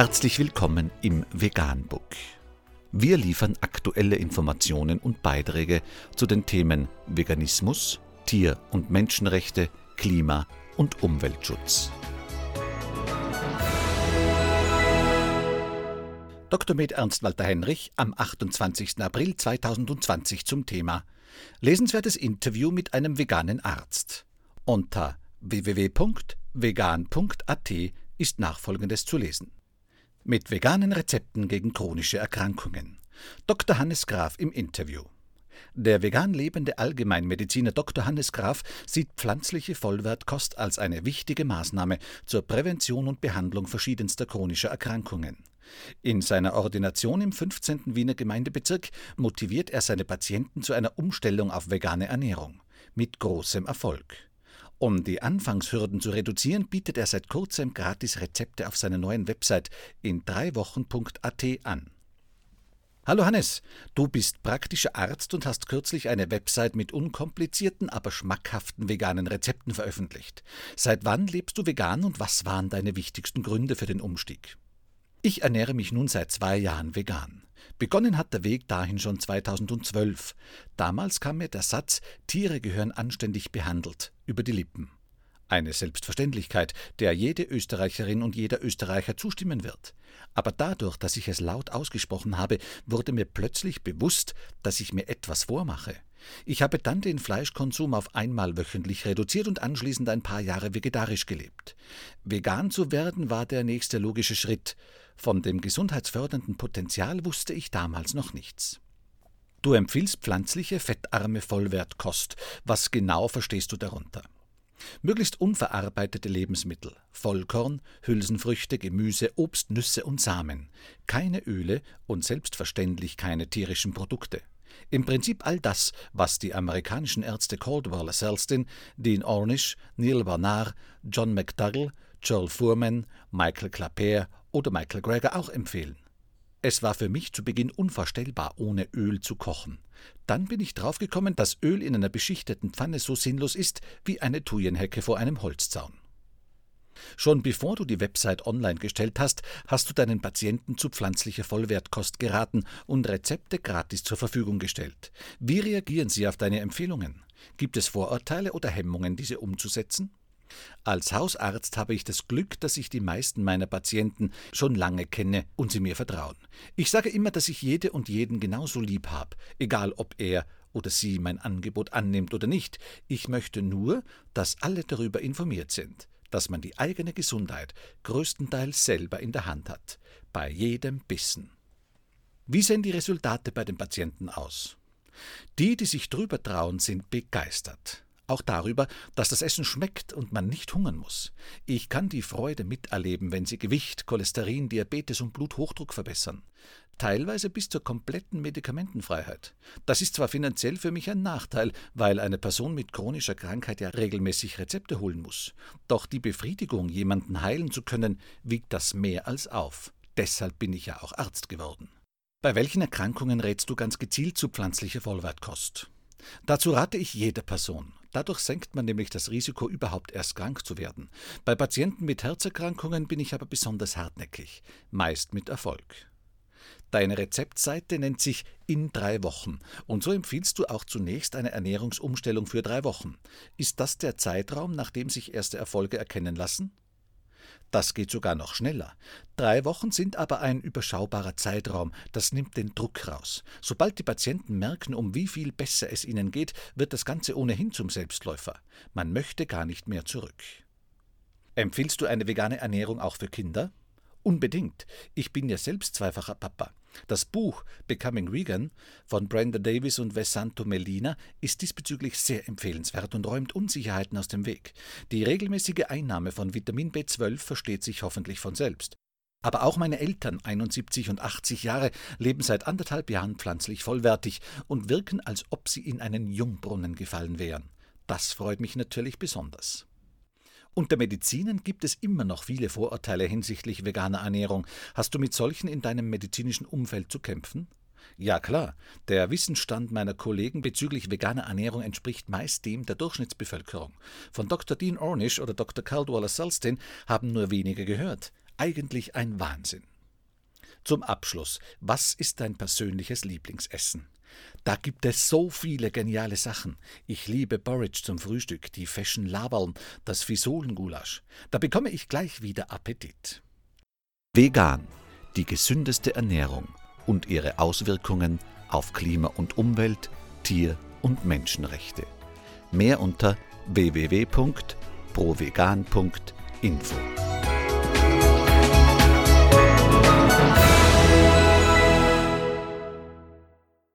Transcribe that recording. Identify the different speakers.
Speaker 1: Herzlich willkommen im Veganbook. Wir liefern aktuelle Informationen und Beiträge zu den Themen Veganismus, Tier- und Menschenrechte, Klima- und Umweltschutz. Dr. Med Ernst Walter Henrich am 28. April 2020 zum Thema Lesenswertes Interview mit einem veganen Arzt. Unter www.vegan.at ist nachfolgendes zu lesen. Mit veganen Rezepten gegen chronische Erkrankungen. Dr. Hannes Graf im Interview. Der vegan lebende Allgemeinmediziner Dr. Hannes Graf sieht pflanzliche Vollwertkost als eine wichtige Maßnahme zur Prävention und Behandlung verschiedenster chronischer Erkrankungen. In seiner Ordination im 15. Wiener Gemeindebezirk motiviert er seine Patienten zu einer Umstellung auf vegane Ernährung. Mit großem Erfolg. Um die Anfangshürden zu reduzieren, bietet er seit kurzem gratis Rezepte auf seiner neuen Website in dreiwochen.at an. Hallo Hannes, du bist praktischer Arzt und hast kürzlich eine Website mit unkomplizierten, aber schmackhaften veganen Rezepten veröffentlicht. Seit wann lebst du vegan und was waren deine wichtigsten Gründe für den Umstieg? Ich ernähre mich nun seit zwei Jahren vegan. Begonnen hat der Weg dahin schon 2012. Damals kam mir der Satz, Tiere gehören anständig behandelt, über die Lippen. Eine Selbstverständlichkeit, der jede Österreicherin und jeder Österreicher zustimmen wird. Aber dadurch, dass ich es laut ausgesprochen habe, wurde mir plötzlich bewusst, dass ich mir etwas vormache. Ich habe dann den Fleischkonsum auf einmal wöchentlich reduziert und anschließend ein paar Jahre vegetarisch gelebt. Vegan zu werden war der nächste logische Schritt. Von dem gesundheitsfördernden Potenzial wusste ich damals noch nichts. Du empfiehlst pflanzliche, fettarme Vollwertkost. Was genau verstehst du darunter? Möglichst unverarbeitete Lebensmittel, Vollkorn, Hülsenfrüchte, Gemüse, Obst, Nüsse und Samen, keine Öle und selbstverständlich keine tierischen Produkte. Im Prinzip all das, was die amerikanischen Ärzte Caldwell Selston, Dean Ornish, Neil Barnard, John McDougall, Joel Fuhrman, Michael Clapper oder Michael Greger auch empfehlen. Es war für mich zu Beginn unvorstellbar, ohne Öl zu kochen. Dann bin ich draufgekommen, dass Öl in einer beschichteten Pfanne so sinnlos ist wie eine Thujenhecke vor einem Holzzaun. Schon bevor du die Website online gestellt hast, hast du deinen Patienten zu pflanzlicher Vollwertkost geraten und Rezepte gratis zur Verfügung gestellt. Wie reagieren sie auf deine Empfehlungen? Gibt es Vorurteile oder Hemmungen, diese umzusetzen? Als Hausarzt habe ich das Glück, dass ich die meisten meiner Patienten schon lange kenne und sie mir vertrauen. Ich sage immer, dass ich jede und jeden genauso lieb habe, egal ob er oder sie mein Angebot annimmt oder nicht. Ich möchte nur, dass alle darüber informiert sind, dass man die eigene Gesundheit größtenteils selber in der Hand hat, bei jedem Bissen. Wie sehen die Resultate bei den Patienten aus? Die, die sich drüber trauen, sind begeistert auch darüber, dass das Essen schmeckt und man nicht hungern muss. Ich kann die Freude miterleben, wenn sie Gewicht, Cholesterin, Diabetes und Bluthochdruck verbessern. Teilweise bis zur kompletten Medikamentenfreiheit. Das ist zwar finanziell für mich ein Nachteil, weil eine Person mit chronischer Krankheit ja regelmäßig Rezepte holen muss. Doch die Befriedigung, jemanden heilen zu können, wiegt das mehr als auf. Deshalb bin ich ja auch Arzt geworden. Bei welchen Erkrankungen rätst du ganz gezielt zu pflanzlicher Vollwertkost? Dazu rate ich jeder Person. Dadurch senkt man nämlich das Risiko, überhaupt erst krank zu werden. Bei Patienten mit Herzerkrankungen bin ich aber besonders hartnäckig, meist mit Erfolg. Deine Rezeptseite nennt sich in drei Wochen und so empfiehlst du auch zunächst eine Ernährungsumstellung für drei Wochen. Ist das der Zeitraum, nachdem sich erste Erfolge erkennen lassen? Das geht sogar noch schneller. Drei Wochen sind aber ein überschaubarer Zeitraum, das nimmt den Druck raus. Sobald die Patienten merken, um wie viel besser es ihnen geht, wird das Ganze ohnehin zum Selbstläufer. Man möchte gar nicht mehr zurück. Empfiehlst du eine vegane Ernährung auch für Kinder? Unbedingt. Ich bin ja selbst zweifacher Papa. Das Buch Becoming Vegan von Brenda Davis und Vesanto Melina ist diesbezüglich sehr empfehlenswert und räumt Unsicherheiten aus dem Weg. Die regelmäßige Einnahme von Vitamin B12 versteht sich hoffentlich von selbst. Aber auch meine Eltern, 71 und 80 Jahre, leben seit anderthalb Jahren pflanzlich vollwertig und wirken, als ob sie in einen Jungbrunnen gefallen wären. Das freut mich natürlich besonders. Unter Medizinern gibt es immer noch viele Vorurteile hinsichtlich veganer Ernährung. Hast du mit solchen in deinem medizinischen Umfeld zu kämpfen? Ja klar, der Wissensstand meiner Kollegen bezüglich veganer Ernährung entspricht meist dem der Durchschnittsbevölkerung. Von Dr. Dean Ornish oder Dr. Caldwaller Sulstin haben nur wenige gehört. Eigentlich ein Wahnsinn. Zum Abschluss, was ist dein persönliches Lieblingsessen? Da gibt es so viele geniale Sachen. Ich liebe Porridge zum Frühstück, die feschen Laberln, das Fisolengulasch. Da bekomme ich gleich wieder Appetit. Vegan, die gesündeste Ernährung und ihre Auswirkungen auf Klima und Umwelt, Tier- und Menschenrechte. Mehr unter www.provegan.info.